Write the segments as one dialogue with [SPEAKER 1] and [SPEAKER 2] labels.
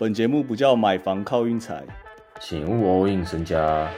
[SPEAKER 1] 本节目不叫买房靠运财，
[SPEAKER 2] 请勿 all in 身家。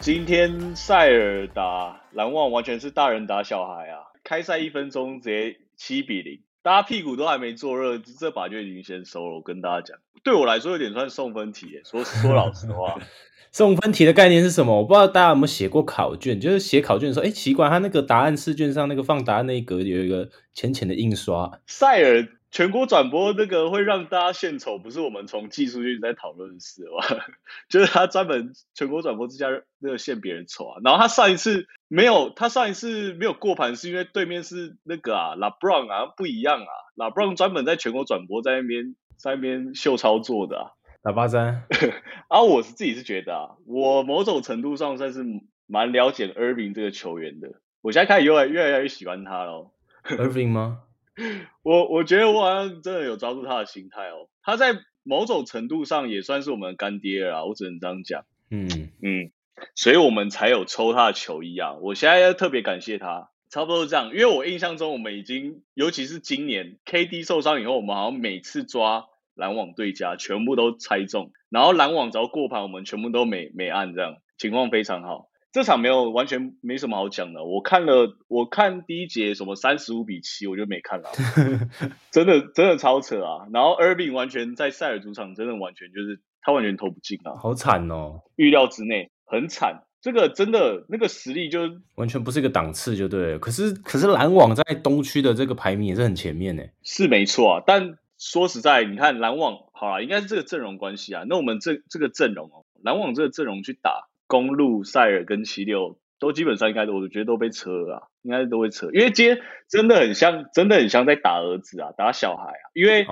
[SPEAKER 1] 今天塞尔打篮网完全是大人打小孩啊！开赛一分钟直接七比零，大家屁股都还没坐热，这把就已经先收了。我跟大家讲，对我来说有点算送分题耶。说说老实话，
[SPEAKER 2] 送分题的概念是什么？我不知道大家有没有写过考卷，就是写考卷的时候，哎，奇怪，他那个答案试卷上那个放答案那一格有一个浅浅的印刷，
[SPEAKER 1] 塞尔。全国转播那个会让大家献丑，不是我们从技术一直在讨论的事吧？就是他专门全国转播之家那个献别人丑啊。然后他上一次没有，他上一次没有过盘，是因为对面是那个啊拉布朗啊不一样啊，拉布朗专门在全国转播在那边在那边秀操作的啊。
[SPEAKER 2] 喇叭山，
[SPEAKER 1] 啊，我是自己是觉得啊，我某种程度上算是蛮了解 Irving 这个球员的，我现在开始越来越来越喜欢他了。
[SPEAKER 2] Irving 吗？
[SPEAKER 1] 我我觉得我好像真的有抓住他的心态哦，他在某种程度上也算是我们干爹啊，我只能这样讲。嗯嗯，所以我们才有抽他的球衣啊。我现在要特别感谢他，差不多是这样，因为我印象中我们已经，尤其是今年 KD 受伤以后，我们好像每次抓篮网对家全部都猜中，然后篮网只要过盘，我们全部都没没按，这样情况非常好。这场没有完全没什么好讲的，我看了，我看第一节什么三十五比七，我就没看了，真的真的超扯啊！然后 Irving 完全在塞尔主场，真的完全就是他完全投不进啊，
[SPEAKER 2] 好惨哦，
[SPEAKER 1] 预料之内，很惨。这个真的那个实力就
[SPEAKER 2] 完全不是一个档次，就对了。可是可是篮网在东区的这个排名也是很前面呢，
[SPEAKER 1] 是没错啊。但说实在，你看篮网好了，应该是这个阵容关系啊。那我们这这个阵容哦，篮网这个阵容去打。公路、塞尔跟七六都基本上应该，我觉得都被扯啊，应该都会扯，因为今天真的很像，真的很像在打儿子啊，打小孩啊。因为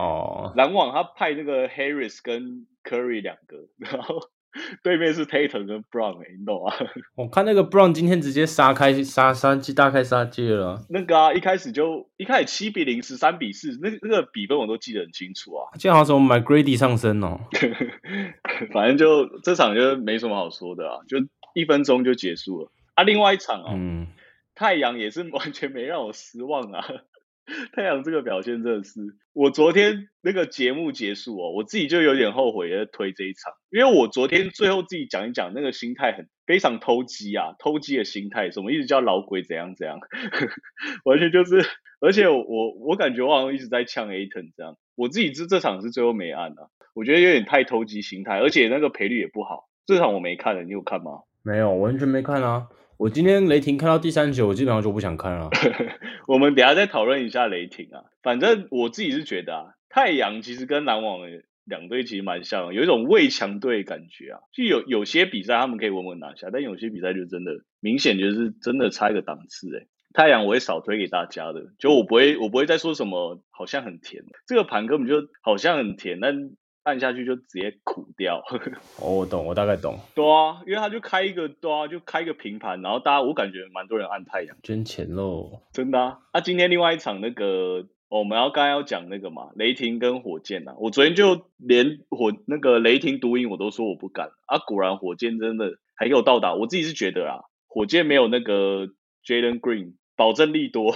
[SPEAKER 1] 篮网他派那个 Harris 跟 Curry 两个，然后 对面是 Tatum 跟 Brown，你懂啊？
[SPEAKER 2] 我看那个 Brown 今天直接杀开杀杀机，大开杀戒了。
[SPEAKER 1] 那个啊，一开始就一开始七比零，十三比四，那那个比分我都记得很清楚啊。
[SPEAKER 2] 今天好像什么 McGrady 上身哦。
[SPEAKER 1] 反正就这场就没什么好说的啊，就一分钟就结束了啊。另外一场啊，太阳也是完全没让我失望啊。太阳这个表现真的是，我昨天那个节目结束哦，我自己就有点后悔在推这一场，因为我昨天最后自己讲一讲，那个心态很非常偷鸡啊，偷鸡的心态，什么一直叫老鬼怎样怎样，完全就是，而且我我感觉我好像一直在呛 A t o n 这样，我自己这这场是最后没按啊。我觉得有点太投机心态，而且那个赔率也不好。这场我没看了，你有看吗？
[SPEAKER 2] 没有，完全没看啊！我今天雷霆看到第三球，我基本上就不想看了。
[SPEAKER 1] 我们等下再讨论一下雷霆啊。反正我自己是觉得啊，太阳其实跟篮网两队其实蛮像，有一种未强队感觉啊。就有有些比赛他们可以稳稳拿下，但有些比赛就真的明显就是真的差一个档次哎。太阳我会少推给大家的，就我不会我不会再说什么好像很甜，这个盘根本就好像很甜，但。按下去就直接苦掉。
[SPEAKER 2] 哦，我懂，我大概懂。
[SPEAKER 1] 对啊，因为他就开一个，对啊，就开一个平盘，然后大家我感觉蛮多人按太阳
[SPEAKER 2] 捐钱喽。
[SPEAKER 1] 真的啊？啊，今天另外一场那个，我们要刚刚要讲那个嘛，雷霆跟火箭呐。我昨天就连火那个雷霆独赢我都说我不敢啊，果然火箭真的还给我倒打。我自己是觉得啊，火箭没有那个 Jalen Green 保证力多，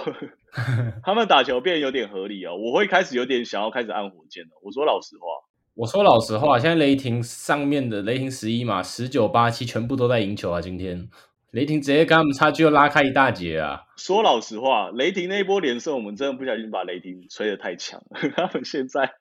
[SPEAKER 1] 他们打球变有点合理啊。我会开始有点想要开始按火箭了。我说老实话。
[SPEAKER 2] 我说老实话，现在雷霆上面的雷霆十一嘛，十九八七全部都在赢球啊！今天雷霆直接跟他们差距又拉开一大截啊！
[SPEAKER 1] 说老实话，雷霆那一波连胜，我们真的不小心把雷霆吹得太强了。他们现在，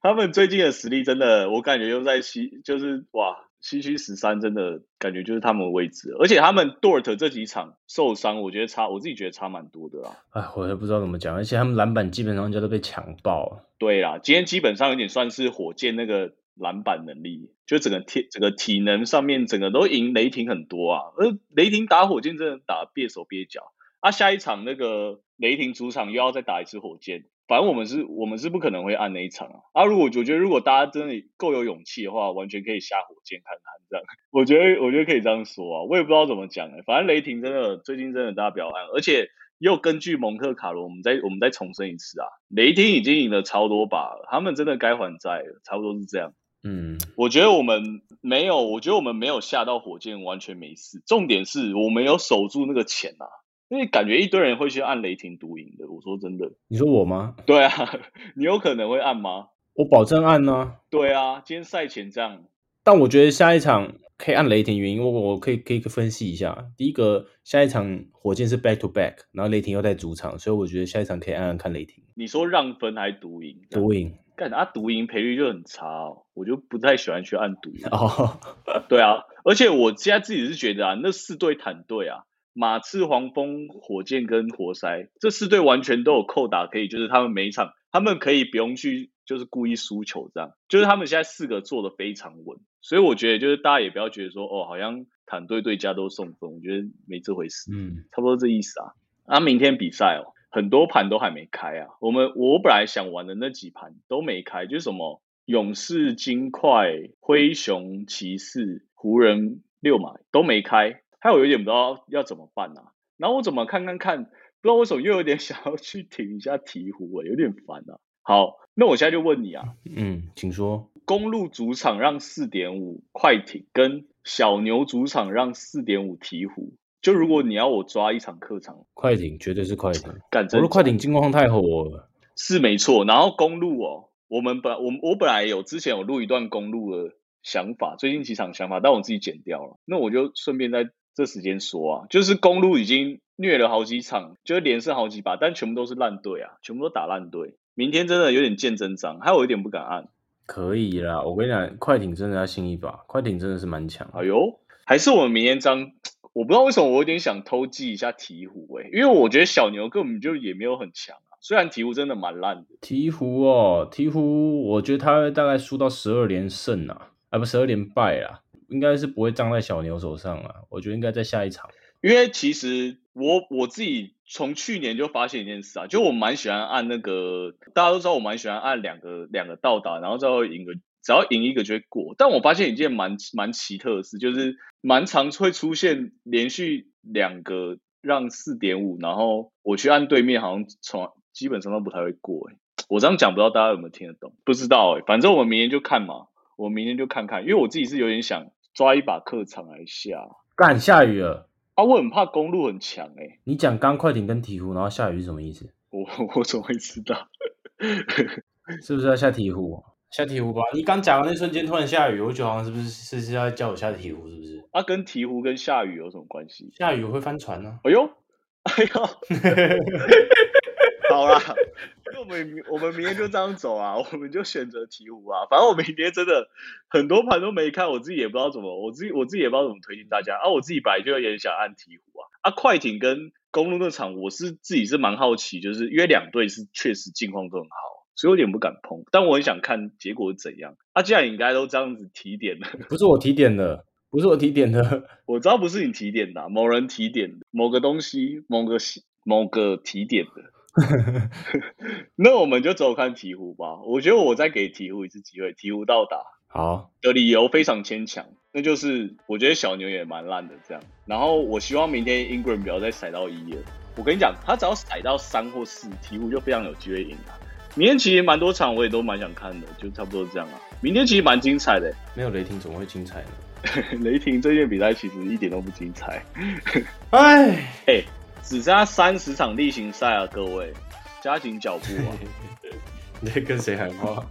[SPEAKER 1] 他们最近的实力真的，我感觉又在西，就是哇。西区十三真的感觉就是他们的位置，而且他们 Dort 这几场受伤，我觉得差，我自己觉得差蛮多的啦。
[SPEAKER 2] 哎，我也不知道怎么讲，而且他们篮板基本上就都被抢爆了。
[SPEAKER 1] 对啦，今天基本上有点算是火箭那个篮板能力，就整个体整个体能上面整个都赢雷霆很多啊。而雷霆打火箭真的打蹩手蹩脚啊，下一场那个雷霆主场又要再打一次火箭。反正我们是，我们是不可能会按那一场啊。啊，如果我觉得，如果大家真的够有勇气的话，完全可以下火箭看看这样。我觉得，我觉得可以这样说啊。我也不知道怎么讲哎。反正雷霆真的最近真的大家不要按，而且又根据蒙特卡罗，我们再我们再重申一次啊，雷霆已经赢了超多把了，他们真的该还债了，差不多是这样。嗯，我觉得我们没有，我觉得我们没有下到火箭，完全没事。重点是我们有守住那个钱啊，因为感觉一堆人会去按雷霆独赢的。我说真的，
[SPEAKER 2] 你说我吗？
[SPEAKER 1] 对啊，你有可能会按吗？
[SPEAKER 2] 我保证按呢。
[SPEAKER 1] 对啊，今天赛前这样。
[SPEAKER 2] 但我觉得下一场可以按雷霆，原因我我可以可以分析一下。第一个，下一场火箭是 back to back，然后雷霆又在主场，所以我觉得下一场可以按按看雷霆。
[SPEAKER 1] 你说让分还是独赢？
[SPEAKER 2] 独赢。
[SPEAKER 1] 干他独赢赔率就很差哦，我就不太喜欢去按独赢。哦，对啊，而且我现在自己是觉得啊，那四队坦队啊，马刺、黄蜂、火箭跟活塞这四队完全都有扣打可以，就是他们每一场他们可以不用去。就是故意输球这样，就是他们现在四个做的非常稳，所以我觉得就是大家也不要觉得说哦，好像坦队对家都送分，我觉得没这回事，嗯，差不多这意思啊。啊，明天比赛哦，很多盘都还没开啊。我们我本来想玩的那几盘都没开，就是什么勇士、金块、灰熊、骑士、湖人、六马都没开，还有有点不知道要怎么办啊。然后我怎么看看看，不知道为什么又有点 想要去停一下鹈鹕，哎，有点烦啊。好。那我现在就问你啊，
[SPEAKER 2] 嗯，请说。
[SPEAKER 1] 公路主场让四点五快艇，跟小牛主场让四点五鹈鹕。就如果你要我抓一场客场，
[SPEAKER 2] 快艇绝对是快艇。我说快艇进攻太火了，
[SPEAKER 1] 是没错。然后公路哦，我们本我我本来有之前有录一段公路的想法，最近几场想法，但我自己剪掉了。那我就顺便在这时间说啊，就是公路已经虐了好几场，就是连胜好几把，但全部都是烂队啊，全部都打烂队。明天真的有点见真章，还有一点不敢按。
[SPEAKER 2] 可以啦，我跟你讲，快艇真的要新一把，快艇真的是蛮强。
[SPEAKER 1] 哎呦，还是我们明天张，我不知道为什么我有点想偷记一下鹈鹕哎，因为我觉得小牛根本就也没有很强啊，虽然鹈鹕真的蛮烂的。
[SPEAKER 2] 鹈鹕哦，鹈鹕，我觉得他大概输到十二连胜啊，啊不十二连败啊，应该是不会葬在小牛手上啊，我觉得应该在下一场。
[SPEAKER 1] 因为其实我我自己从去年就发现一件事啊，就我蛮喜欢按那个，大家都知道我蛮喜欢按两个两个到达，然后最后赢个，只要赢一个就会过。但我发现一件蛮蛮奇特的事，就是蛮常会出现连续两个让四点五，然后我去按对面，好像从基本上都不太会过。哎，我这样讲不知道大家有没有听得懂？不知道哎，反正我明天就看嘛，我明天就看看，因为我自己是有点想抓一把客场来下。
[SPEAKER 2] 干，下雨了。
[SPEAKER 1] 啊，我很怕公路很强哎。
[SPEAKER 2] 你讲刚快艇跟鹈鹕，然后下雨是什么意思？
[SPEAKER 1] 我 我怎么会知道？
[SPEAKER 2] 是不是要下鹈鹕？下鹈鹕吧。你刚讲的那瞬间突然下雨，我觉得好像是不是是是要叫我下鹈鹕？是不是？
[SPEAKER 1] 啊，跟鹈鹕跟下雨有什么关系？
[SPEAKER 2] 下雨会翻船呢。
[SPEAKER 1] 哎呦，哎呦，好啦。我们我们明天就这样走啊，我们就选择鹈鹕啊。反正我明天真的很多盘都没看，我自己也不知道怎么，我自己我自己也不知道怎么推荐大家啊。我自己本来就也想按鹈鹕啊。啊，快艇跟公路那场，我是自己是蛮好奇，就是因为两队是确实近况都很好，所以有点不敢碰。但我很想看结果是怎样。啊，既然你应该都这样子提点了，
[SPEAKER 2] 不是我提点的，不是我提点的，
[SPEAKER 1] 我知道不是你提点的，某人提点的，某个东西，某个某个提点的。那我们就走看鹈鹕吧。我觉得我再给鹈鹕一次机会，鹈鹕到达。
[SPEAKER 2] 好
[SPEAKER 1] 的理由非常牵强，那就是我觉得小牛也蛮烂的这样。然后我希望明天 Ingram 不要再踩到一了。我跟你讲，他只要踩到三或四，鹈鹕就非常有机会赢了。明天其实蛮多场，我也都蛮想看的，就差不多这样啊。明天其实蛮精彩的。
[SPEAKER 2] 没有雷霆怎么会精彩呢？
[SPEAKER 1] 雷霆这届比赛其实一点都不精彩。
[SPEAKER 2] 哎
[SPEAKER 1] 哎。只剩下三十场例行赛啊，各位，加紧脚步啊！
[SPEAKER 2] 你在跟谁喊话？